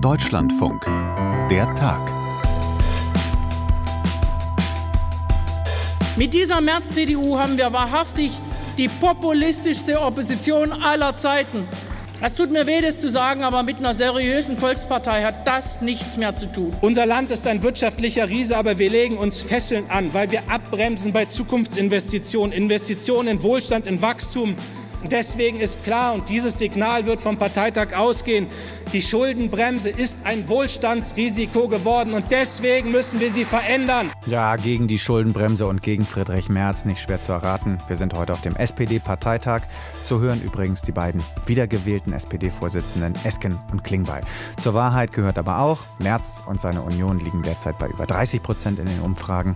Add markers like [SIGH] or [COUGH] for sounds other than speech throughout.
Deutschlandfunk. Der Tag. Mit dieser März-CDU haben wir wahrhaftig die populistischste Opposition aller Zeiten. Es tut mir weh, das zu sagen, aber mit einer seriösen Volkspartei hat das nichts mehr zu tun. Unser Land ist ein wirtschaftlicher Riese, aber wir legen uns Fesseln an, weil wir abbremsen bei Zukunftsinvestitionen, Investitionen in Wohlstand, in Wachstum, Deswegen ist klar, und dieses Signal wird vom Parteitag ausgehen, die Schuldenbremse ist ein Wohlstandsrisiko geworden und deswegen müssen wir sie verändern. Ja, gegen die Schuldenbremse und gegen Friedrich Merz nicht schwer zu erraten. Wir sind heute auf dem SPD-Parteitag. So hören übrigens die beiden wiedergewählten SPD-Vorsitzenden Esken und Klingbeil. Zur Wahrheit gehört aber auch, Merz und seine Union liegen derzeit bei über 30 Prozent in den Umfragen.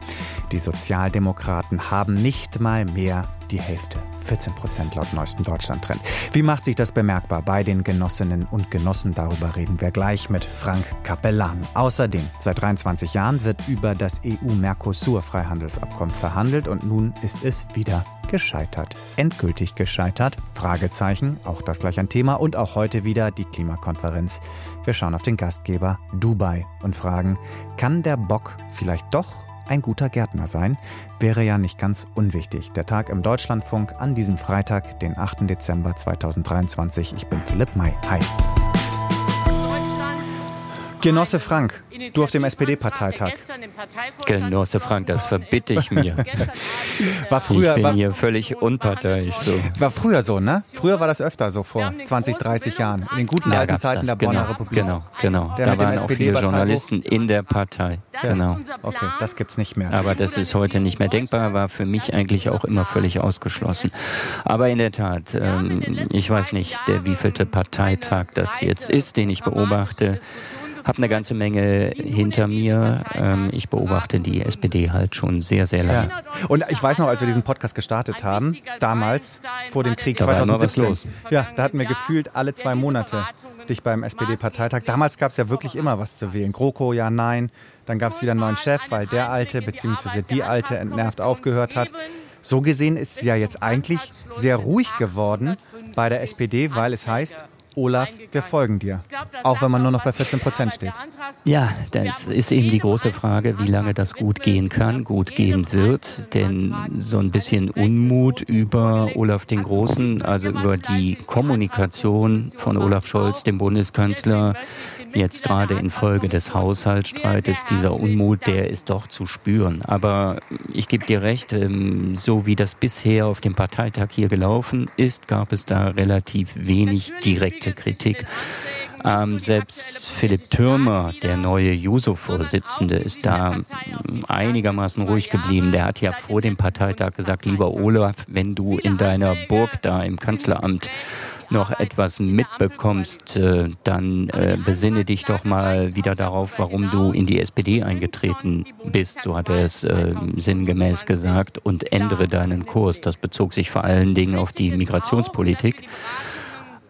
Die Sozialdemokraten haben nicht mal mehr die Hälfte. 14 Prozent laut neuestem Deutschland-Trend. Wie macht sich das bemerkbar bei den Genossinnen und Genossen? Darüber reden wir gleich mit Frank Capellan. Außerdem, seit 23 Jahren wird über das EU-Mercosur-Freihandelsabkommen verhandelt und nun ist es wieder gescheitert. Endgültig gescheitert? Fragezeichen, auch das gleich ein Thema und auch heute wieder die Klimakonferenz. Wir schauen auf den Gastgeber Dubai und fragen, kann der Bock vielleicht doch ein guter Gärtner sein, wäre ja nicht ganz unwichtig. Der Tag im Deutschlandfunk an diesem Freitag, den 8. Dezember 2023. Ich bin Philipp May. Hi. Genosse Frank, du auf dem SPD-Parteitag. Genosse Frank, das verbitte ich mir. [LAUGHS] War früher, ich bin war, hier völlig unparteiisch. So. War früher so, ne? Früher war das öfter so, vor 20, 30 Jahren. In den guten Da alten Zeiten das, der Bonner genau, Republik. Genau, genau. Der da waren auch viele. Journalisten in der Partei. Genau. Okay, das gibt's nicht mehr. Aber das ist heute nicht mehr denkbar, war für mich eigentlich auch immer völlig ausgeschlossen. Aber in der Tat, ähm, ich weiß nicht, der wievielte Parteitag das jetzt ist, den ich beobachte. Habe eine ganze Menge hinter mir. Ähm, ich beobachte die SPD halt schon sehr, sehr lange. Ja. Und ich weiß noch, als wir diesen Podcast gestartet haben, damals vor dem Krieg Da war immer was 2017, los. ja, da hatten wir gefühlt alle zwei Monate dich beim SPD-Parteitag. Damals gab es ja wirklich immer was zu wählen. GroKo, ja, nein. Dann gab es wieder einen neuen Chef, weil der alte bzw. die alte entnervt aufgehört hat. So gesehen ist es ja jetzt eigentlich sehr ruhig geworden bei der SPD, weil es heißt, Olaf, wir folgen dir. Auch wenn man nur noch bei 14 Prozent steht. Ja, das ist eben die große Frage, wie lange das gut gehen kann, gut gehen wird. Denn so ein bisschen Unmut über Olaf den Großen, also über die Kommunikation von Olaf Scholz, dem Bundeskanzler, jetzt gerade infolge des Haushaltsstreites, dieser Unmut, der ist doch zu spüren. Aber ich gebe dir recht, ähm, so wie das bisher auf dem Parteitag hier gelaufen ist, gab es da relativ wenig direkte Kritik. Ähm, selbst Philipp Türmer, der neue Juso-Vorsitzende, ist da ähm, einigermaßen ruhig geblieben. Der hat ja vor dem Parteitag gesagt, lieber Olaf, wenn du in deiner Burg da im Kanzleramt noch etwas mitbekommst, äh, dann äh, besinne dich doch mal wieder darauf, warum du in die SPD eingetreten bist, so hat er es äh, sinngemäß gesagt, und ändere deinen Kurs. Das bezog sich vor allen Dingen auf die Migrationspolitik.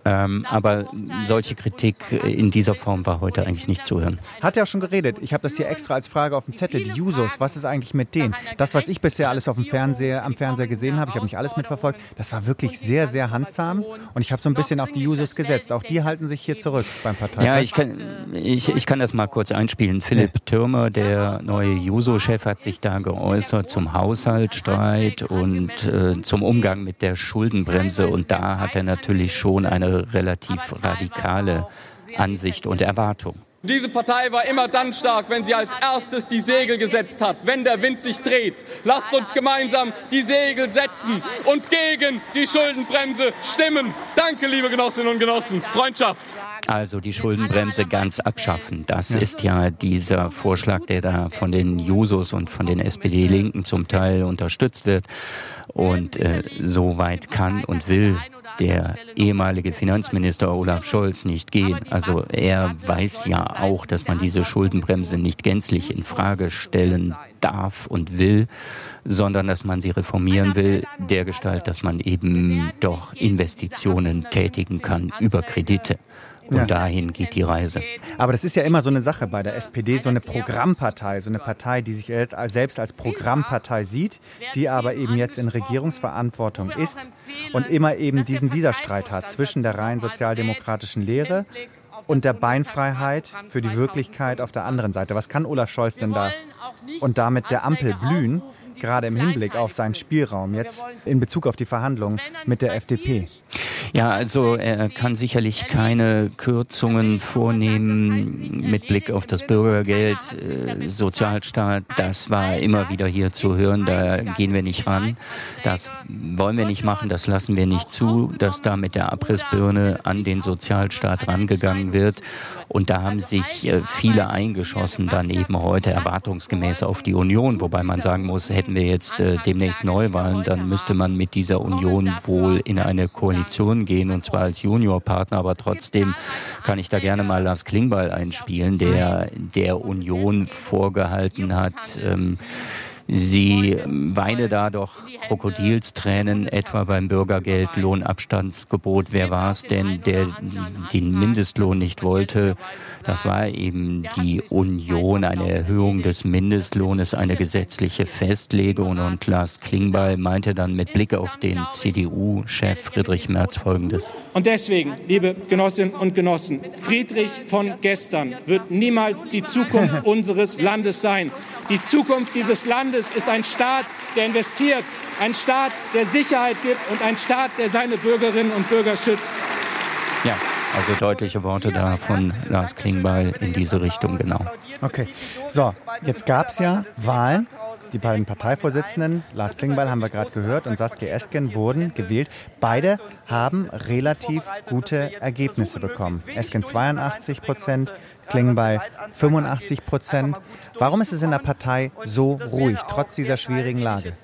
Ähm, aber solche Kritik in dieser Form war heute eigentlich nicht zu hören. Hat er auch schon geredet. Ich habe das hier extra als Frage auf dem Zettel. Die Jusos, was ist eigentlich mit denen? Das, was ich bisher alles auf dem Fernseher, am Fernseher gesehen habe, ich habe nicht alles mitverfolgt, das war wirklich sehr, sehr handsam. Und ich habe so ein bisschen auf die Jusos gesetzt. Auch die halten sich hier zurück beim Parteitag. Ja, ich kann, ich, ich kann das mal kurz einspielen. Philipp Türmer, der neue Juso-Chef, hat sich da geäußert zum Haushaltsstreit und äh, zum Umgang mit der Schuldenbremse. Und da hat er natürlich schon eine relativ radikale Ansicht und Erwartung. Diese Partei war immer dann stark, wenn sie als erstes die Segel gesetzt hat, wenn der Wind sich dreht. Lasst uns gemeinsam die Segel setzen und gegen die Schuldenbremse stimmen. Danke, liebe Genossinnen und Genossen. Freundschaft. Also die Schuldenbremse ganz abschaffen. Das ist ja dieser Vorschlag, der da von den Jusos und von den SPD-Linken zum Teil unterstützt wird. Und äh, so weit kann und will der ehemalige Finanzminister Olaf Scholz nicht gehen. Also er weiß ja auch, dass man diese Schuldenbremse nicht gänzlich in Frage stellen darf und will, sondern dass man sie reformieren will, dergestalt, dass man eben doch Investitionen tätigen kann über Kredite. Und Ja. dahin geht die Reise. Aber das ist ja immer so eine Sache bei der SPD, so eine Programmpartei, so eine Partei, die sich selbst als Programmpartei sieht, die aber eben jetzt in Regierungsverantwortung ist und immer eben diesen Widerstreit hat zwischen der rein sozialdemokratischen Lehre und der Beinfreiheit für die Wirklichkeit auf der anderen Seite. Was kann Olaf Scholz denn da und damit der Ampel blühen? Gerade im Hinblick auf seinen Spielraum jetzt in Bezug auf die Verhandlungen mit der FDP? Ja, also er kann sicherlich keine Kürzungen vornehmen mit Blick auf das Bürgergeld, äh, Sozialstaat. Das war immer wieder hier zu hören. Da gehen wir nicht ran. Das wollen wir nicht machen. Das lassen wir nicht zu, dass da mit der Abrissbirne an den Sozialstaat rangegangen wird. Und da haben sich äh, viele eingeschossen, dann eben heute erwartungsgemäß auf die Union. Wobei man sagen muss, hätten wir jetzt äh, demnächst Neuwahlen, dann müsste man mit dieser Union wohl in eine Koalition gehen, und zwar als Juniorpartner. Aber trotzdem kann ich da gerne mal Lars Klingbeil einspielen, der der Union vorgehalten hat, ähm, Sie weine da doch Krokodilstränen, etwa beim Bürgergeld, Lohnabstandsgebot. Wer war es denn, der den Mindestlohn nicht wollte? Das war eben die Union, eine Erhöhung des Mindestlohnes, eine gesetzliche Festlegung. Und Lars Klingbeil meinte dann mit Blick auf den CDU-Chef Friedrich Merz Folgendes. Und deswegen, liebe Genossinnen und Genossen, Friedrich von gestern wird niemals die Zukunft unseres Landes sein. Die Zukunft dieses Landes ist ein Staat, der investiert, ein Staat, der Sicherheit gibt und ein Staat, der seine Bürgerinnen und Bürger schützt. Ja. Also deutliche Worte da von Lars Klingbeil in diese Richtung, genau. Okay. So, jetzt gab es ja Wahlen. Die beiden Parteivorsitzenden, Lars Klingbeil haben wir gerade gehört und Saskia Esken, wurden gewählt. Beide haben relativ gute Ergebnisse bekommen. Esken 82 Prozent, Klingbeil 85 Prozent. Warum ist es in der Partei so ruhig, trotz dieser schwierigen Lage?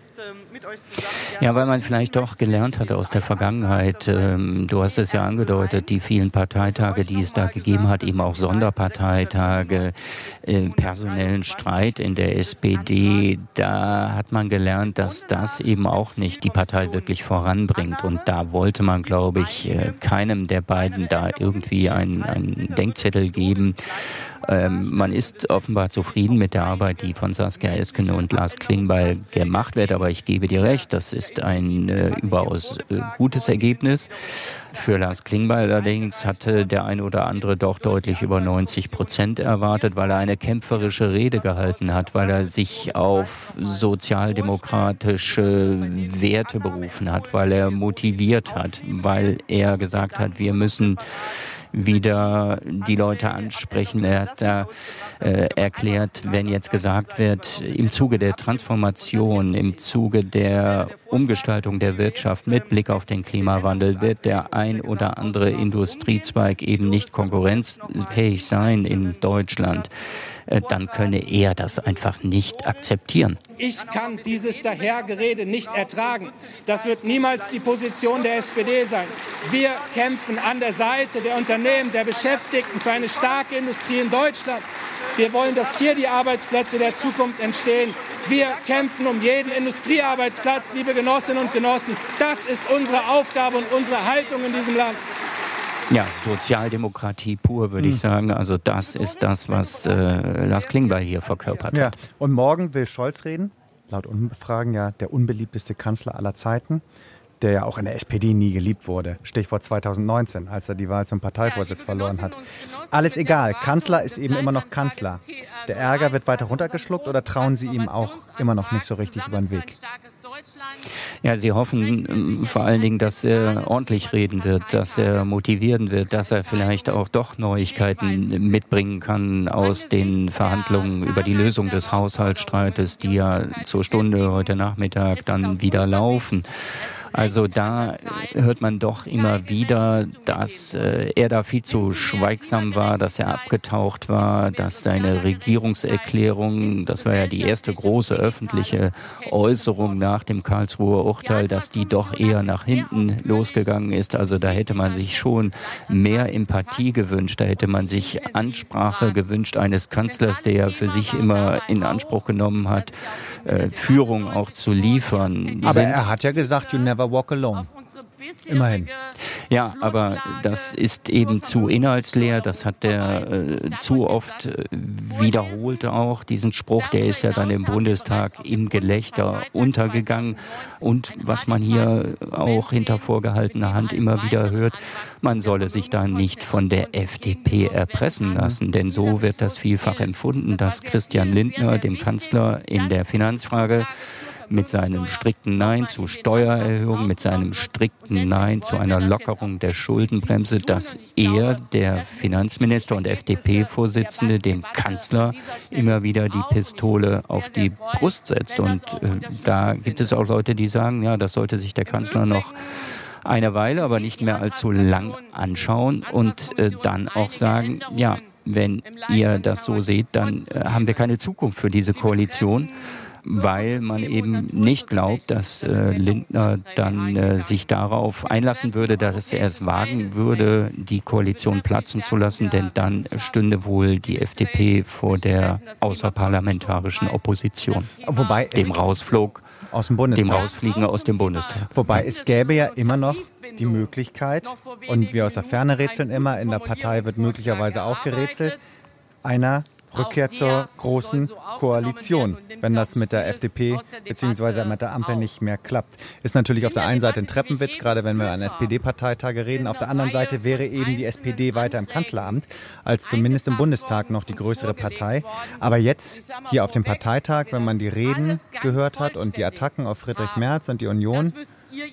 Ja, weil man vielleicht doch gelernt hat aus der Vergangenheit. Ähm, du hast es ja angedeutet, die vielen Parteitage, die es da gegeben hat, eben auch Sonderparteitage, äh, personellen Streit in der SPD. Da hat man gelernt, dass das eben auch nicht die Partei wirklich voranbringt. Und da wollte man, glaube ich, äh, keinem der beiden da irgendwie einen, einen Denkzettel geben. Ähm, man ist offenbar zufrieden mit der Arbeit, die von Saskia Esken und Lars Klingbeil gemacht wird. Aber ich gebe dir recht, das ist ein äh, überaus äh, gutes Ergebnis. Für Lars Klingbeil allerdings hatte der eine oder andere doch deutlich über 90 Prozent erwartet, weil er eine kämpferische Rede gehalten hat, weil er sich auf sozialdemokratische Werte berufen hat, weil er motiviert hat, weil er gesagt hat, wir müssen wieder die Leute ansprechen. Er hat da äh, erklärt, wenn jetzt gesagt wird, im Zuge der Transformation, im Zuge der Umgestaltung der Wirtschaft mit Blick auf den Klimawandel wird der ein oder andere Industriezweig eben nicht konkurrenzfähig sein in Deutschland. Äh, dann könne er das einfach nicht akzeptieren. Ich kann dieses Dahergerede nicht ertragen. Das wird niemals die Position der SPD sein. Wir kämpfen an der Seite der Unternehmen, der Beschäftigten für eine starke Industrie in Deutschland. Wir wollen, dass hier die Arbeitsplätze der Zukunft entstehen. Wir kämpfen um jeden Industriearbeitsplatz, liebe Genossinnen und Genossen. Das ist unsere Aufgabe und unsere Haltung in diesem Land. Ja, Sozialdemokratie pur, würde hm. ich sagen. Also das ist das, was äh, Lars Klingbeil hier verkörpert ja. hat. Und morgen will Scholz reden, laut Umfragen ja der unbeliebteste Kanzler aller Zeiten der ja auch in der SPD nie geliebt wurde. Stichwort 2019, als er die Wahl zum Parteivorsitz verloren hat. Alles egal, Kanzler ist eben immer noch Kanzler. Der Ärger wird weiter runtergeschluckt oder trauen Sie ihm auch immer noch nicht so richtig über den Weg? Ja, sie hoffen ähm, vor allen Dingen, dass er ordentlich reden wird, dass er motivieren wird, dass er vielleicht auch doch Neuigkeiten mitbringen kann aus den Verhandlungen über die Lösung des Haushaltsstreites, die ja zur Stunde heute Nachmittag dann wieder laufen. Also da hört man doch immer wieder, dass äh, er da viel zu schweigsam war, dass er abgetaucht war, dass seine Regierungserklärung, das war ja die erste große öffentliche Äußerung nach dem Karlsruher Urteil, dass die doch eher nach hinten losgegangen ist. Also da hätte man sich schon mehr Empathie gewünscht, da hätte man sich Ansprache gewünscht eines Kanzlers, der ja für sich immer in Anspruch genommen hat, äh, Führung auch zu liefern. Aber er hat ja gesagt, you never walk alone. Immerhin. Ja, aber das ist eben zu inhaltsleer. Das hat der äh, zu oft äh, wiederholt auch. Diesen Spruch, der ist ja dann im Bundestag im Gelächter untergegangen. Und was man hier auch hinter vorgehaltener Hand immer wieder hört, man solle sich da nicht von der FDP erpressen lassen. Denn so wird das vielfach empfunden, dass Christian Lindner, dem Kanzler, in der Finanzfrage mit seinem strikten Nein zu Steuererhöhungen, mit seinem strikten Nein zu einer Lockerung der Schuldenbremse, dass er, der Finanzminister und FDP-Vorsitzende, dem Kanzler immer wieder die Pistole auf die Brust setzt. Und äh, da gibt es auch Leute, die sagen, ja, das sollte sich der Kanzler noch eine Weile, aber nicht mehr allzu lang anschauen und äh, dann auch sagen, ja, wenn ihr das so seht, dann äh, haben wir keine Zukunft für diese Koalition weil man eben nicht glaubt, dass äh, Lindner dann äh, sich darauf einlassen würde, dass er es wagen würde, die Koalition platzen zu lassen, denn dann stünde wohl die FDP vor der außerparlamentarischen Opposition, Wobei dem Rausflug aus dem Bundestag. dem Rausfliegen aus dem Bundestag. Wobei es gäbe ja immer noch die Möglichkeit, und wir aus der Ferne rätseln immer, in der Partei wird möglicherweise auch gerätselt, einer Rückkehr zur großen Koalition, wenn das mit der FDP bzw. mit der Ampel nicht mehr klappt. Ist natürlich auf der einen Seite ein Treppenwitz, gerade wenn wir an SPD-Parteitage reden. Auf der anderen Seite wäre eben die SPD weiter im Kanzleramt als zumindest im Bundestag noch die größere Partei. Aber jetzt hier auf dem Parteitag, wenn man die Reden gehört hat und die Attacken auf Friedrich Merz und die Union,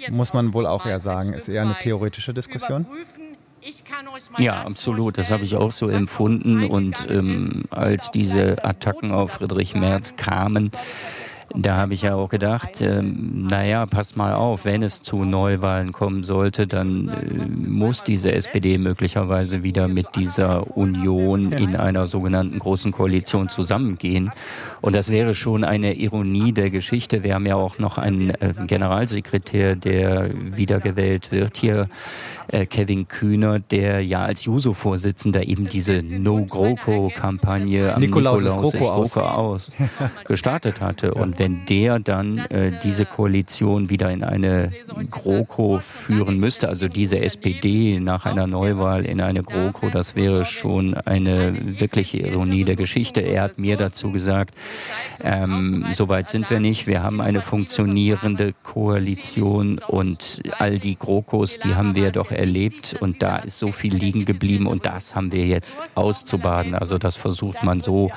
muss man wohl auch eher sagen, ist eher eine theoretische Diskussion. Ja, absolut. Das habe ich auch so empfunden. Und ähm, als diese Attacken auf Friedrich Merz kamen, da habe ich ja auch gedacht, äh, naja, pass mal auf, wenn es zu Neuwahlen kommen sollte, dann äh, muss diese SPD möglicherweise wieder mit dieser Union in einer sogenannten großen Koalition zusammengehen. Und das wäre schon eine Ironie der Geschichte. Wir haben ja auch noch einen äh, Generalsekretär, der wiedergewählt wird hier äh, Kevin Kühner, der ja als Juso-Vorsitzender eben diese No-GroKo-Kampagne am Nikolaus Nikolaus ist GroKo ist GroKo aus [LAUGHS] gestartet hatte. Und wenn der dann äh, diese Koalition wieder in eine GroKo führen müsste, also diese SPD nach einer Neuwahl in eine GroKo, das wäre schon eine wirkliche Ironie der Geschichte. Er hat mir dazu gesagt, ähm, soweit sind wir nicht. Wir haben eine funktionierende Koalition und all die GroKos, die haben wir doch erlebt und da ist so viel liegen geblieben und das haben wir jetzt auszubaden. Also das versucht man so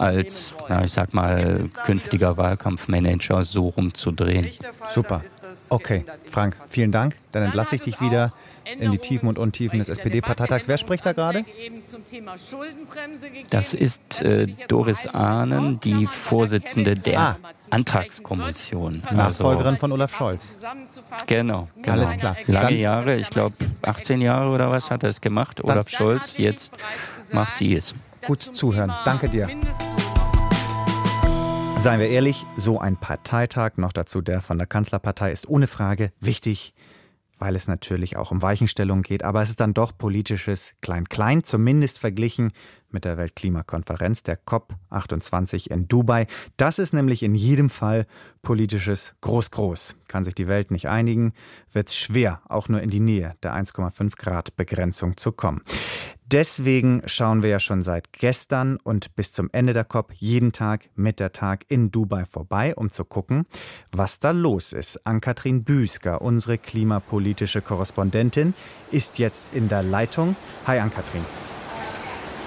als, na, ich sag mal, künftiger Wahlkampfmanager so rumzudrehen. Super. Okay, Frank, vielen Dank. Dann entlasse ich dich wieder in die Tiefen und Untiefen des SPD-Parteitags. Wer spricht da gerade? Das ist äh, Doris Ahnen, die Vorsitzende der Ah. Antragskommission. Nachfolgerin von Olaf Scholz. Genau, genau. Alles klar. Lange Dann- Jahre, ich glaube 18 Jahre oder was hat er es gemacht, Olaf Scholz. Jetzt macht sie es. Gut zuhören. Danke dir. Seien wir ehrlich, so ein Parteitag, noch dazu der von der Kanzlerpartei, ist ohne Frage wichtig, weil es natürlich auch um Weichenstellungen geht, aber es ist dann doch politisches Klein-Klein, zumindest verglichen mit der Weltklimakonferenz, der COP28 in Dubai. Das ist nämlich in jedem Fall politisches Groß-Groß. Kann sich die Welt nicht einigen, wird es schwer, auch nur in die Nähe der 1,5 Grad Begrenzung zu kommen. Deswegen schauen wir ja schon seit gestern und bis zum Ende der COP jeden Tag mit der Tag in Dubai vorbei, um zu gucken, was da los ist. Ann-Kathrin Büsker, unsere klimapolitische Korrespondentin, ist jetzt in der Leitung. Hi Ann-Kathrin.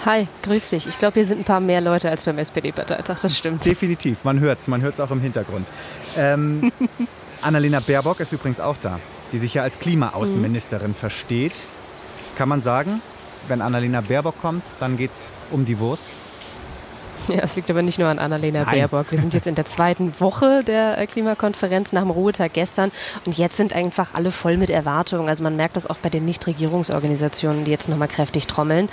Hi, grüß dich. Ich glaube, hier sind ein paar mehr Leute als beim SPD-Parteitag, das stimmt. Definitiv, man hört es, man hört es auch im Hintergrund. Ähm, [LAUGHS] Annalena Baerbock ist übrigens auch da, die sich ja als Klimaaußenministerin versteht. Kann man sagen, wenn Annalena Baerbock kommt, dann geht es um die Wurst? Ja, es liegt aber nicht nur an Annalena Nein. Baerbock. Wir sind jetzt in der zweiten Woche der äh, Klimakonferenz nach dem Ruhetag gestern und jetzt sind einfach alle voll mit Erwartungen. Also man merkt das auch bei den Nichtregierungsorganisationen, die jetzt nochmal kräftig trommeln.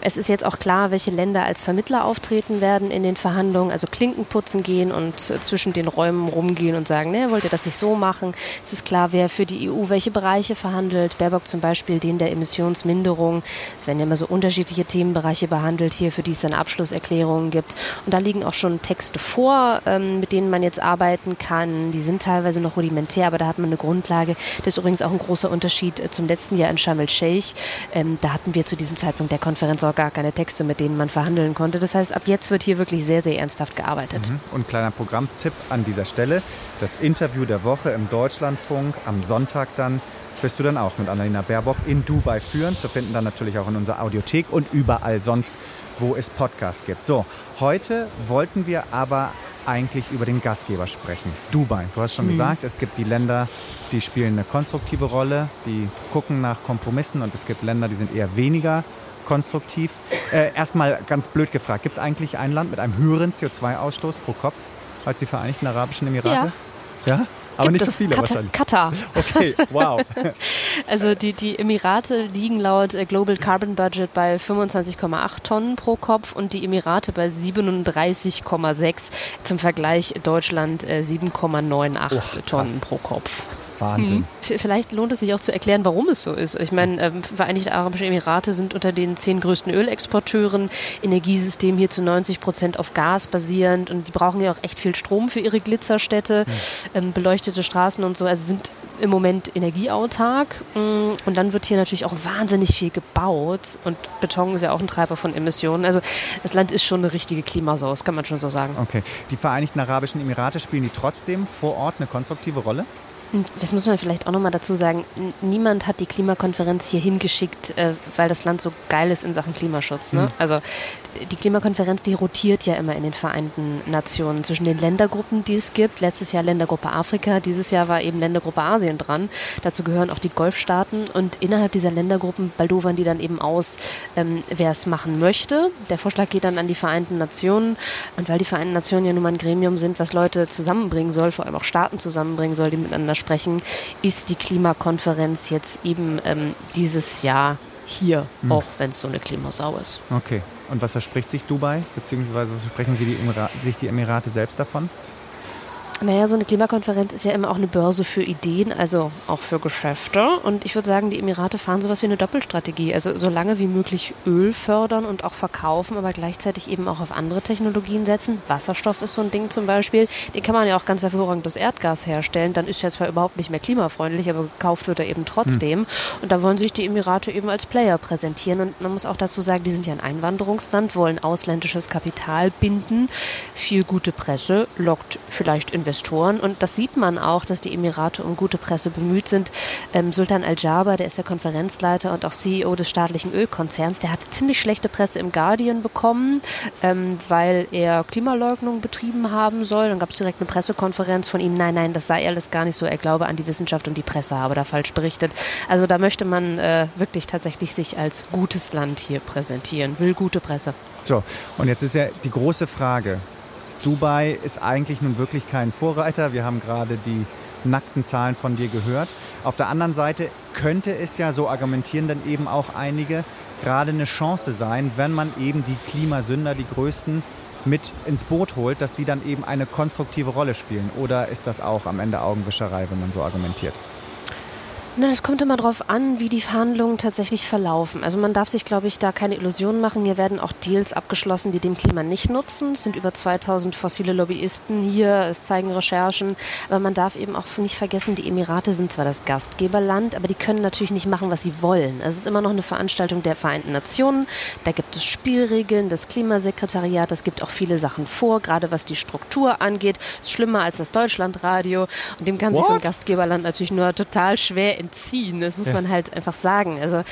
Es ist jetzt auch klar, welche Länder als Vermittler auftreten werden in den Verhandlungen, also Klinken putzen gehen und äh, zwischen den Räumen rumgehen und sagen, ne, wollt ihr das nicht so machen? Es ist klar, wer für die EU welche Bereiche verhandelt. Baerbock zum Beispiel den der Emissionsminderung. Es werden ja immer so unterschiedliche Themenbereiche behandelt hier, für die es dann Abschlusserklärungen gibt. Gibt. Und da liegen auch schon Texte vor, ähm, mit denen man jetzt arbeiten kann. Die sind teilweise noch rudimentär, aber da hat man eine Grundlage. Das ist übrigens auch ein großer Unterschied äh, zum letzten Jahr in Sharm el-Sheikh. Ähm, da hatten wir zu diesem Zeitpunkt der Konferenz auch gar keine Texte, mit denen man verhandeln konnte. Das heißt, ab jetzt wird hier wirklich sehr, sehr ernsthaft gearbeitet. Mhm. Und kleiner Programmtipp an dieser Stelle. Das Interview der Woche im Deutschlandfunk am Sonntag dann wirst du dann auch mit Annalena Baerbock in Dubai führen. Zu finden dann natürlich auch in unserer Audiothek und überall sonst, wo es Podcasts gibt. So, heute wollten wir aber eigentlich über den Gastgeber sprechen. Dubai. Du hast schon mhm. gesagt, es gibt die Länder, die spielen eine konstruktive Rolle, die gucken nach Kompromissen und es gibt Länder, die sind eher weniger konstruktiv. Äh, erstmal ganz blöd gefragt, gibt es eigentlich ein Land mit einem höheren CO2-Ausstoß pro Kopf als die Vereinigten Arabischen Emirate? Ja. Ja? Aber nicht so viele Katar, wahrscheinlich. Katar. [LAUGHS] Okay, wow. [LAUGHS] also die, die Emirate liegen laut äh, Global Carbon Budget bei 25,8 Tonnen pro Kopf und die Emirate bei 37,6. Zum Vergleich Deutschland 7,98 äh, Tonnen pro Kopf. Wahnsinn. Hm. Vielleicht lohnt es sich auch zu erklären, warum es so ist. Ich meine, ähm, Vereinigte Arabische Emirate sind unter den zehn größten Ölexporteuren, Energiesystem hier zu 90 Prozent auf Gas basierend und die brauchen ja auch echt viel Strom für ihre Glitzerstädte, hm. ähm, beleuchtete Straßen und so. Also sind im Moment energieautark mm, und dann wird hier natürlich auch wahnsinnig viel gebaut und Beton ist ja auch ein Treiber von Emissionen. Also das Land ist schon eine richtige Klimasau, kann man schon so sagen. Okay. Die Vereinigten Arabischen Emirate spielen die trotzdem vor Ort eine konstruktive Rolle? Das muss man vielleicht auch nochmal dazu sagen. Niemand hat die Klimakonferenz hier hingeschickt, äh, weil das Land so geil ist in Sachen Klimaschutz. Ne? Mhm. Also die Klimakonferenz, die rotiert ja immer in den Vereinten Nationen zwischen den Ländergruppen, die es gibt. Letztes Jahr Ländergruppe Afrika, dieses Jahr war eben Ländergruppe Asien dran. Dazu gehören auch die Golfstaaten und innerhalb dieser Ländergruppen baldowern die dann eben aus, ähm, wer es machen möchte. Der Vorschlag geht dann an die Vereinten Nationen und weil die Vereinten Nationen ja nun mal ein Gremium sind, was Leute zusammenbringen soll, vor allem auch Staaten zusammenbringen soll, die miteinander sprechen, ist die Klimakonferenz jetzt eben ähm, dieses Jahr hier, hm. auch wenn es so eine Klimasau ist. Okay. Und was verspricht sich Dubai, beziehungsweise was versprechen die sich die Emirate selbst davon? Naja, so eine Klimakonferenz ist ja immer auch eine Börse für Ideen, also auch für Geschäfte. Und ich würde sagen, die Emirate fahren sowas wie eine Doppelstrategie. Also so lange wie möglich Öl fördern und auch verkaufen, aber gleichzeitig eben auch auf andere Technologien setzen. Wasserstoff ist so ein Ding zum Beispiel. Den kann man ja auch ganz hervorragend aus Erdgas herstellen. Dann ist ja zwar überhaupt nicht mehr klimafreundlich, aber gekauft wird er eben trotzdem. Hm. Und da wollen sich die Emirate eben als Player präsentieren. Und man muss auch dazu sagen, die sind ja ein Einwanderungsland, wollen ausländisches Kapital binden. Viel gute Presse lockt vielleicht Investoren Investoren. Und das sieht man auch, dass die Emirate um gute Presse bemüht sind. Ähm, Sultan Al-Jaber, der ist der Konferenzleiter und auch CEO des staatlichen Ölkonzerns, der hat ziemlich schlechte Presse im Guardian bekommen, ähm, weil er Klimaleugnung betrieben haben soll. Dann gab es direkt eine Pressekonferenz von ihm. Nein, nein, das sei alles gar nicht so. Er glaube an die Wissenschaft und die Presse habe da falsch berichtet. Also da möchte man äh, wirklich tatsächlich sich als gutes Land hier präsentieren, will gute Presse. So, und jetzt ist ja die große Frage, Dubai ist eigentlich nun wirklich kein Vorreiter. Wir haben gerade die nackten Zahlen von dir gehört. Auf der anderen Seite könnte es ja, so argumentieren dann eben auch einige, gerade eine Chance sein, wenn man eben die Klimasünder, die größten, mit ins Boot holt, dass die dann eben eine konstruktive Rolle spielen. Oder ist das auch am Ende Augenwischerei, wenn man so argumentiert? Na, das kommt immer darauf an, wie die Verhandlungen tatsächlich verlaufen. Also man darf sich, glaube ich, da keine Illusionen machen. Hier werden auch Deals abgeschlossen, die dem Klima nicht nutzen. Es sind über 2000 fossile Lobbyisten hier, es zeigen Recherchen. Aber man darf eben auch nicht vergessen, die Emirate sind zwar das Gastgeberland, aber die können natürlich nicht machen, was sie wollen. Es ist immer noch eine Veranstaltung der Vereinten Nationen. Da gibt es Spielregeln, das Klimasekretariat, das gibt auch viele Sachen vor, gerade was die Struktur angeht. Das ist schlimmer als das Deutschlandradio. Und dem kann What? sich so ein Gastgeberland natürlich nur total schwer entziehen. Das muss ja. man halt einfach sagen. Also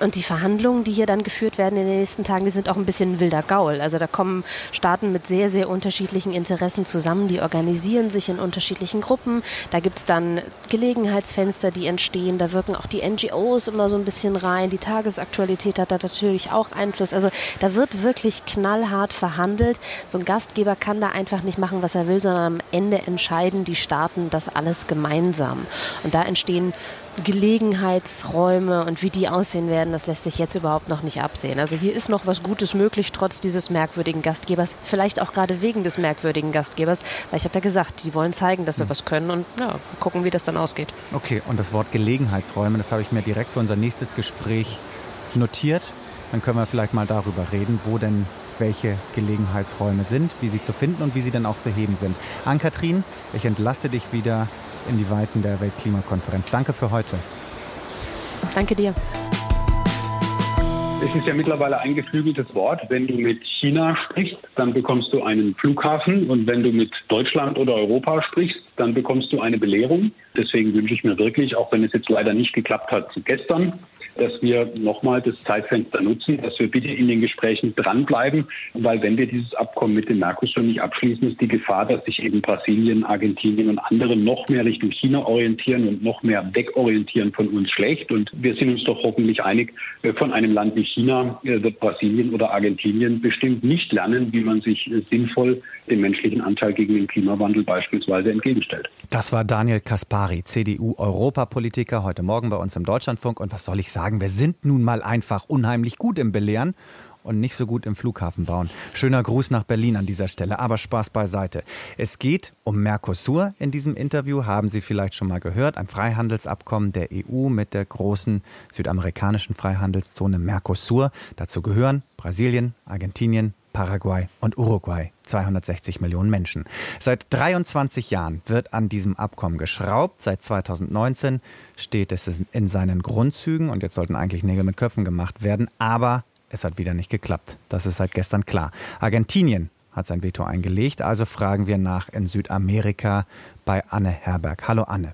und die Verhandlungen, die hier dann geführt werden in den nächsten Tagen, die sind auch ein bisschen wilder Gaul. Also da kommen Staaten mit sehr, sehr unterschiedlichen Interessen zusammen, die organisieren sich in unterschiedlichen Gruppen. Da gibt es dann Gelegenheitsfenster, die entstehen. Da wirken auch die NGOs immer so ein bisschen rein. Die Tagesaktualität hat da natürlich auch Einfluss. Also da wird wirklich knallhart verhandelt. So ein Gastgeber kann da einfach nicht machen, was er will, sondern am Ende entscheiden die Staaten das alles gemeinsam. Und da entstehen Gelegenheitsräume und wie die aussehen werden, das lässt sich jetzt überhaupt noch nicht absehen. Also hier ist noch was Gutes möglich, trotz dieses merkwürdigen Gastgebers. Vielleicht auch gerade wegen des merkwürdigen Gastgebers, weil ich habe ja gesagt, die wollen zeigen, dass sie mhm. was können und ja, gucken, wie das dann ausgeht. Okay, und das Wort Gelegenheitsräume, das habe ich mir direkt für unser nächstes Gespräch notiert. Dann können wir vielleicht mal darüber reden, wo denn welche Gelegenheitsräume sind, wie sie zu finden und wie sie dann auch zu heben sind. Ann-Kathrin, ich entlasse dich wieder in die Weiten der Weltklimakonferenz. Danke für heute. Danke dir. Es ist ja mittlerweile ein geflügeltes Wort. Wenn du mit China sprichst, dann bekommst du einen Flughafen. Und wenn du mit Deutschland oder Europa sprichst, dann bekommst du eine Belehrung. Deswegen wünsche ich mir wirklich, auch wenn es jetzt leider nicht geklappt hat gestern, dass wir nochmal das Zeitfenster nutzen, dass wir bitte in den Gesprächen dranbleiben, weil wenn wir dieses Abkommen mit dem Mercosur nicht abschließen, ist die Gefahr, dass sich eben Brasilien, Argentinien und andere noch mehr Richtung China orientieren und noch mehr wegorientieren von uns schlecht. Und wir sind uns doch hoffentlich einig, äh, von einem Land wie China äh, wird Brasilien oder Argentinien bestimmt nicht lernen, wie man sich äh, sinnvoll dem menschlichen Anteil gegen den Klimawandel beispielsweise entgegenstellt. Das war Daniel Kaspari, CDU-Europapolitiker, heute Morgen bei uns im Deutschlandfunk. Und was soll ich sagen? Sagen, wir sind nun mal einfach unheimlich gut im Belehren und nicht so gut im Flughafen bauen. Schöner Gruß nach Berlin an dieser Stelle, aber Spaß beiseite. Es geht um Mercosur in diesem Interview, haben Sie vielleicht schon mal gehört, ein Freihandelsabkommen der EU mit der großen südamerikanischen Freihandelszone Mercosur. Dazu gehören Brasilien, Argentinien, Paraguay und Uruguay, 260 Millionen Menschen. Seit 23 Jahren wird an diesem Abkommen geschraubt. Seit 2019 steht es in seinen Grundzügen und jetzt sollten eigentlich Nägel mit Köpfen gemacht werden, aber es hat wieder nicht geklappt. Das ist seit gestern klar. Argentinien hat sein Veto eingelegt, also fragen wir nach in Südamerika bei Anne Herberg. Hallo Anne.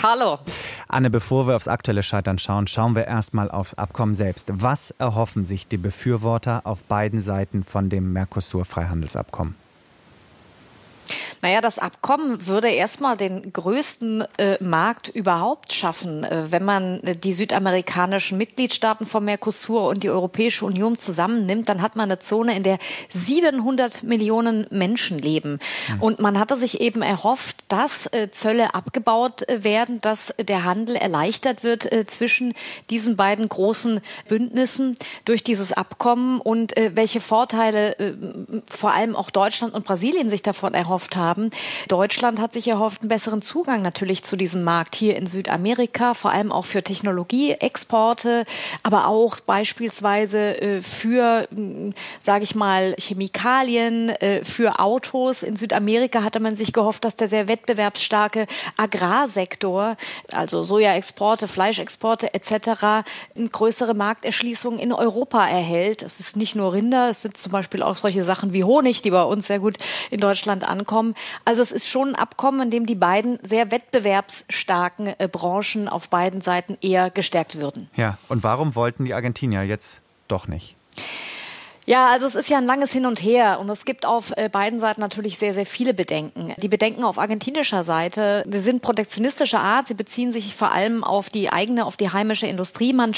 Hallo. Anne, bevor wir aufs aktuelle Scheitern schauen, schauen wir erstmal aufs Abkommen selbst. Was erhoffen sich die Befürworter auf beiden Seiten von dem Mercosur-Freihandelsabkommen? Naja, das Abkommen würde erstmal den größten äh, Markt überhaupt schaffen, äh, wenn man äh, die südamerikanischen Mitgliedstaaten vom Mercosur und die Europäische Union zusammennimmt, dann hat man eine Zone, in der 700 Millionen Menschen leben. Mhm. Und man hatte sich eben erhofft, dass äh, Zölle abgebaut äh, werden, dass der Handel erleichtert wird äh, zwischen diesen beiden großen Bündnissen durch dieses Abkommen und welche Vorteile vor allem auch Deutschland und Brasilien sich davon erhofft haben. Deutschland hat sich erhofft, einen besseren Zugang natürlich zu diesem Markt hier in Südamerika, vor allem auch für Technologieexporte, aber auch beispielsweise äh, für, hm, sage ich mal, Chemikalien, äh, für Autos. In Südamerika hatte man sich gehofft, dass der sehr wettbewerbsstarke Agrarsektor, also Sojaexporte, Fleischexporte etc., eine größere Markterschließung in Europa erhält. Es ist nicht nur Rinder, es sind zum Beispiel auch solche Sachen wie Honig, die bei uns sehr gut in Deutschland ankommen. Also es ist schon ein Abkommen, in dem die beiden sehr wettbewerbsstarken äh, Branchen auf beiden Seiten eher gestärkt würden. Ja, und warum wollten die Argentinier jetzt doch nicht? Ja, also es ist ja ein langes Hin und Her und es gibt auf äh, beiden Seiten natürlich sehr, sehr viele Bedenken. Die Bedenken auf argentinischer Seite die sind protektionistischer Art. Sie beziehen sich vor allem auf die eigene, auf die heimische Industrie. Man,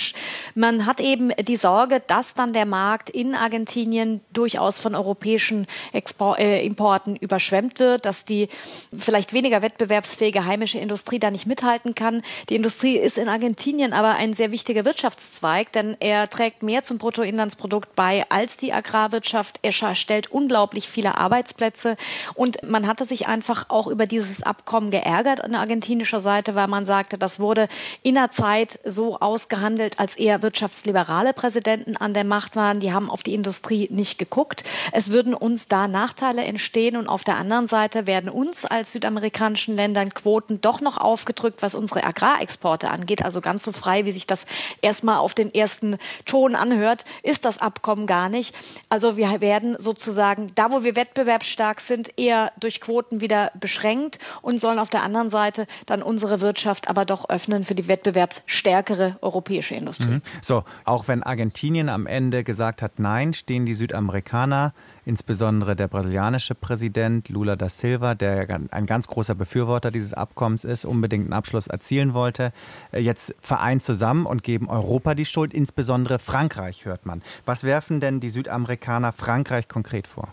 man hat eben die Sorge, dass dann der Markt in Argentinien durchaus von europäischen Expor äh, Importen überschwemmt wird, dass die vielleicht weniger wettbewerbsfähige heimische Industrie da nicht mithalten kann. Die Industrie ist in Argentinien aber ein sehr wichtiger Wirtschaftszweig, denn er trägt mehr zum Bruttoinlandsprodukt bei als die Agrarwirtschaft. Er stellt unglaublich viele Arbeitsplätze. Und man hatte sich einfach auch über dieses Abkommen geärgert an argentinischer Seite, weil man sagte, das wurde in der Zeit so ausgehandelt, als eher wirtschaftsliberale Präsidenten an der Macht waren. Die haben auf die Industrie nicht geguckt. Es würden uns da Nachteile entstehen. Und auf der anderen Seite werden uns als südamerikanischen Ländern Quoten doch noch aufgedrückt, was unsere Agrarexporte angeht. Also ganz so frei, wie sich das erstmal auf den ersten Ton anhört, ist das Abkommen gar nicht. Also wir werden sozusagen da, wo wir wettbewerbsstark sind, eher durch Quoten wieder beschränkt und sollen auf der anderen Seite dann unsere Wirtschaft aber doch öffnen für die wettbewerbsstärkere europäische Industrie. Mhm. So, auch wenn Argentinien am Ende gesagt hat, nein, stehen die Südamerikaner insbesondere der brasilianische Präsident Lula da Silva, der ein ganz großer Befürworter dieses Abkommens ist, unbedingt einen Abschluss erzielen wollte, äh, jetzt vereint zusammen und geben Europa die Schuld, insbesondere Frankreich, hört man. Was werfen denn die Südamerikaner Frankreich konkret vor?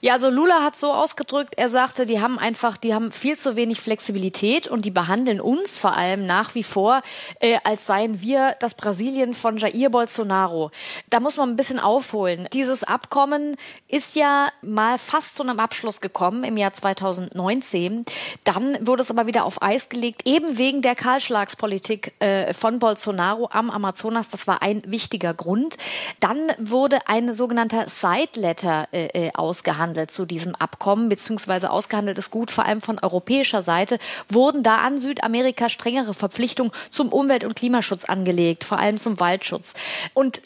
Ja, also Lula hat so ausgedrückt, er sagte, die haben einfach, die haben viel zu wenig Flexibilität und die behandeln uns vor allem nach wie vor, äh, als seien wir das Brasilien von Jair Bolsonaro. Da muss man ein bisschen aufholen. Dieses Abkommen ist ja mal fast zu einem Abschluss gekommen im Jahr 2019. Dann wurde es aber wieder auf Eis gelegt, eben wegen der Kahlschlagspolitik äh, von Bolsonaro am Amazonas. Das war ein wichtiger Grund. Dann wurde ein sogenannter Side Letter äh, äh, ausgehandelt zu diesem Abkommen, beziehungsweise ausgehandeltes Gut, vor allem von europäischer Seite, wurden da an Südamerika strengere Verpflichtungen zum Umwelt- und Klimaschutz angelegt, vor allem zum Waldschutz. Und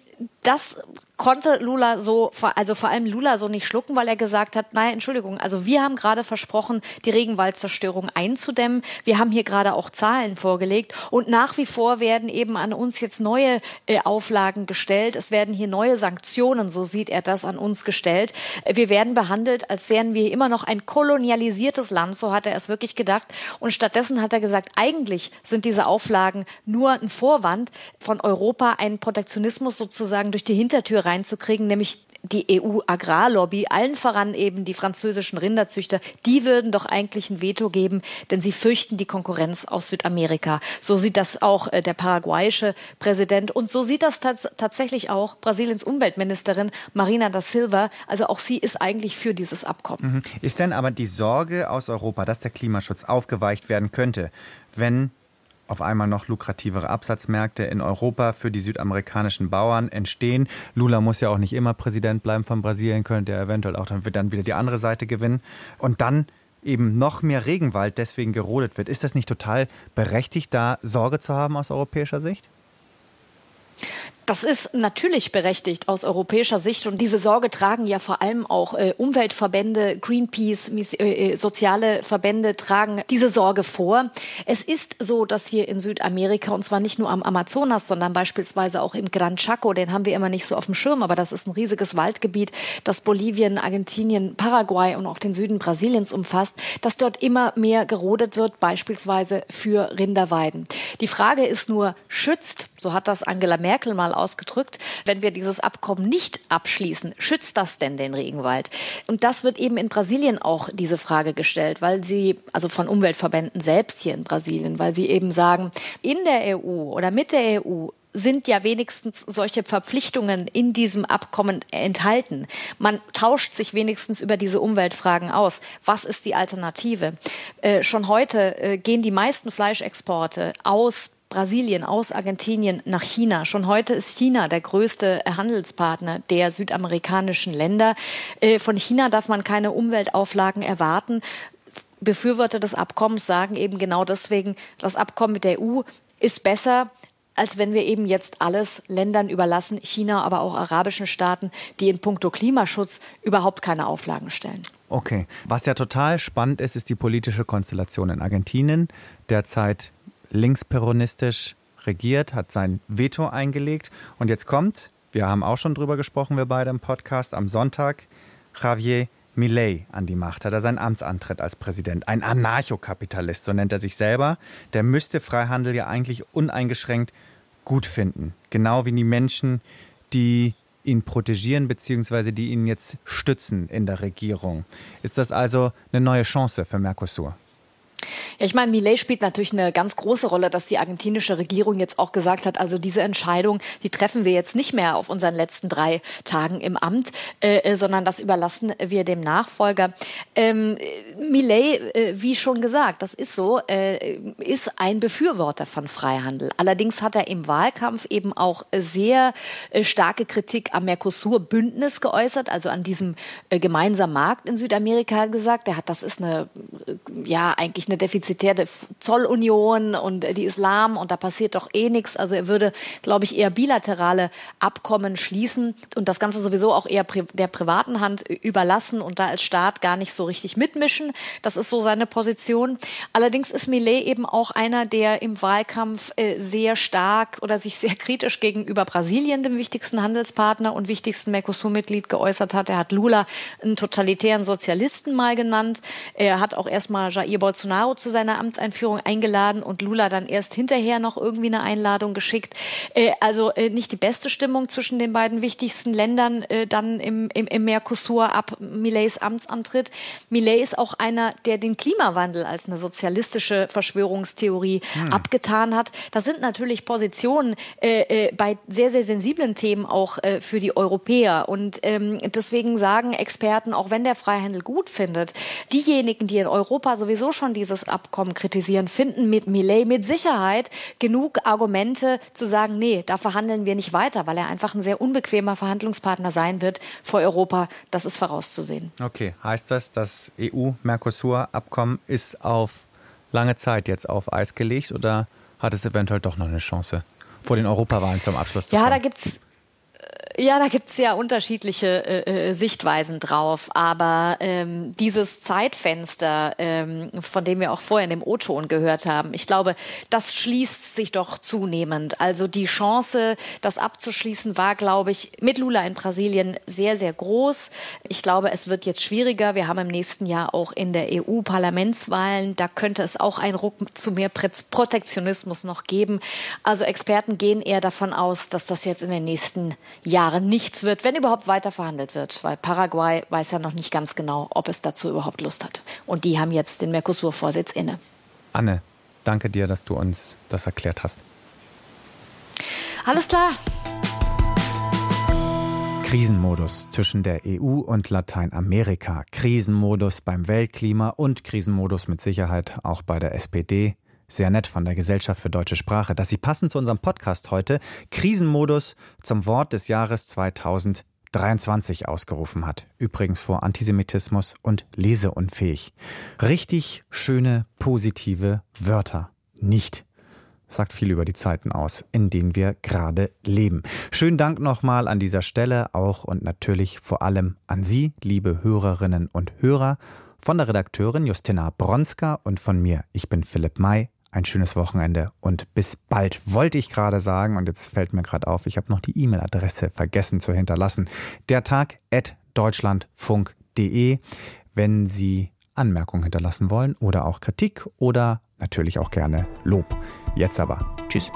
das konnte Lula so, also vor allem Lula so nicht schlucken, weil er gesagt hat, naja, Entschuldigung, also wir haben gerade versprochen, die Regenwaldzerstörung einzudämmen. Wir haben hier gerade auch Zahlen vorgelegt und nach wie vor werden eben an uns jetzt neue äh, Auflagen gestellt. Es werden hier neue Sanktionen, so sieht er das, an uns gestellt. Wir werden behandelt, als wären wir immer noch ein kolonialisiertes Land, so hat er es wirklich gedacht. Und stattdessen hat er gesagt, eigentlich sind diese Auflagen nur ein Vorwand von Europa, einen Protektionismus sozusagen durch die Hintertür reinzukriegen, nämlich die EU-Agrarlobby, allen voran eben die französischen Rinderzüchter, die würden doch eigentlich ein Veto geben, denn sie fürchten die Konkurrenz aus Südamerika. So sieht das auch äh, der paraguayische Präsident und so sieht das tats tatsächlich auch Brasiliens Umweltministerin Marina da Silva. Also auch sie ist eigentlich für dieses Abkommen. Mhm. Ist denn aber die Sorge aus Europa, dass der Klimaschutz aufgeweicht werden könnte, wenn auf einmal noch lukrativere Absatzmärkte in Europa für die südamerikanischen Bauern entstehen. Lula muss ja auch nicht immer Präsident bleiben von Brasilien, könnte er eventuell auch dann, dann wieder die andere Seite gewinnen. Und dann eben noch mehr Regenwald deswegen gerodet wird. Ist das nicht total berechtigt, da Sorge zu haben aus europäischer Sicht? Das ist natürlich berechtigt aus europäischer Sicht und diese Sorge tragen ja vor allem auch äh, Umweltverbände, Greenpeace, äh, äh, soziale Verbände tragen diese Sorge vor. Es ist so, dass hier in Südamerika und zwar nicht nur am Amazonas, sondern beispielsweise auch im Gran Chaco, den haben wir immer nicht so auf dem Schirm, aber das ist ein riesiges Waldgebiet, das Bolivien, Argentinien, Paraguay und auch den Süden Brasiliens umfasst, dass dort immer mehr gerodet wird, beispielsweise für Rinderweiden. Die Frage ist nur, schützt, so hat das Angela Merkel mal ausgedrückt, wenn wir dieses Abkommen nicht abschließen, schützt das denn den Regenwald? Und das wird eben in Brasilien auch diese Frage gestellt, weil sie, also von Umweltverbänden selbst hier in Brasilien, weil sie eben sagen, in der EU oder mit der EU sind ja wenigstens solche Verpflichtungen in diesem Abkommen enthalten. Man tauscht sich wenigstens über diese Umweltfragen aus. Was ist die Alternative? Äh, schon heute äh, gehen die meisten Fleischexporte aus Brasilien, aus Argentinien nach China. Schon heute ist China der größte Handelspartner der südamerikanischen Länder. Äh, von China darf man keine Umweltauflagen erwarten. Befürworter des Abkommens sagen eben genau deswegen, das Abkommen mit der EU ist besser, als wenn wir eben jetzt alles Ländern überlassen, China, aber auch arabischen Staaten, die in puncto Klimaschutz überhaupt keine Auflagen stellen. Okay. Was ja total spannend ist, ist die politische Konstellation in Argentinien. Derzeit linksperonistisch regiert, hat sein Veto eingelegt. Und jetzt kommt, wir haben auch schon drüber gesprochen, wir beide im Podcast, am Sonntag Javier Millet an die Macht, hat er seinen Amtsantritt als Präsident. Ein Anarchokapitalist, so nennt er sich selber. Der müsste Freihandel ja eigentlich uneingeschränkt gut finden. Genau wie die Menschen, die ihn protegieren bzw. die ihn jetzt stützen in der Regierung. Ist das also eine neue Chance für Mercosur? Ja, ich meine, Millet spielt natürlich eine ganz große Rolle, dass die argentinische Regierung jetzt auch gesagt hat, also diese Entscheidung, die treffen wir jetzt nicht mehr auf unseren letzten drei Tagen im Amt, äh, äh sondern das überlassen wir dem Nachfolger. Ähm, Millet, äh, wie schon gesagt, das ist so, äh, ist ein Befürworter von Freihandel. Allerdings hat er im Wahlkampf eben auch sehr äh, starke Kritik am Mercosur-Bündnis geäußert, also an diesem äh, gemeinsamen Markt in Südamerika gesagt. Er hat, das ist eine, ja, eigentlich eine defizitäre Zollunion und die Islam und da passiert doch eh nichts. Also er würde, glaube ich, eher bilaterale Abkommen schließen und das Ganze sowieso auch eher der privaten Hand überlassen und da als Staat gar nicht so richtig mitmischen. Das ist so seine Position. Allerdings ist Millet eben auch einer, der im Wahlkampf äh, sehr stark oder sich sehr kritisch gegenüber Brasilien, dem wichtigsten Handelspartner und wichtigsten Mercosur-Mitglied, geäußert hat. Er hat Lula einen totalitären Sozialisten mal genannt. Er hat auch erstmal Jair Bolsonaro Bolsonaro zu seiner Amtseinführung eingeladen und Lula dann erst hinterher noch irgendwie eine Einladung geschickt. Äh, also äh, nicht die beste Stimmung zwischen den beiden wichtigsten Ländern äh, dann im, im, im Mercosur ab Millets Amtsantritt. Millet ist auch einer, der den Klimawandel als eine sozialistische Verschwörungstheorie hm. abgetan hat. Das sind natürlich Positionen äh, äh, bei sehr, sehr sensiblen Themen auch äh, für die Europäer. Und ähm, deswegen sagen Experten, auch wenn der Freihandel gut findet, diejenigen, die in Europa sowieso schon dieses Abkommen kritisieren, finden mit Millet mit Sicherheit genug Argumente zu sagen, nee, da verhandeln wir nicht weiter, weil er einfach ein sehr unbequemer Verhandlungspartner sein wird für Europa. Das ist vorauszusehen. Okay, heißt das, das EU-Mercosur-Abkommen ist auf lange Zeit jetzt auf Eis gelegt oder hat es eventuell doch noch eine Chance, vor den Europawahlen zum Abschluss zu kommen? Ja, da gibt es ja, da gibt's ja unterschiedliche äh, äh, Sichtweisen drauf. Aber ähm, dieses Zeitfenster, ähm, von dem wir auch vorher in dem O-Ton gehört haben, ich glaube, das schließt sich doch zunehmend. Also die Chance, das abzuschließen, war, glaube ich, mit Lula in Brasilien sehr, sehr groß. Ich glaube, es wird jetzt schwieriger. Wir haben im nächsten Jahr auch in der EU Parlamentswahlen. Da könnte es auch einen Ruck zu mehr Protektionismus noch geben. Also Experten gehen eher davon aus, dass das jetzt in den nächsten Jahren Jahren nichts wird, wenn überhaupt weiter verhandelt wird, weil Paraguay weiß ja noch nicht ganz genau, ob es dazu überhaupt Lust hat. Und die haben jetzt den Mercosur-Vorsitz inne. Anne, danke dir, dass du uns das erklärt hast. Alles klar. Krisenmodus zwischen der EU und Lateinamerika, Krisenmodus beim Weltklima und Krisenmodus mit Sicherheit auch bei der SPD. Sehr nett von der Gesellschaft für deutsche Sprache, dass sie passend zu unserem Podcast heute Krisenmodus zum Wort des Jahres 2023 ausgerufen hat. Übrigens vor Antisemitismus und leseunfähig. Richtig schöne, positive Wörter. Nicht sagt viel über die Zeiten aus, in denen wir gerade leben. Schönen Dank nochmal an dieser Stelle auch und natürlich vor allem an Sie, liebe Hörerinnen und Hörer, von der Redakteurin Justina Bronska und von mir. Ich bin Philipp May ein schönes Wochenende und bis bald, wollte ich gerade sagen. Und jetzt fällt mir gerade auf, ich habe noch die E-Mail-Adresse vergessen zu hinterlassen. Der Tag at deutschlandfunk.de, wenn Sie Anmerkungen hinterlassen wollen oder auch Kritik oder natürlich auch gerne Lob. Jetzt aber. Tschüss.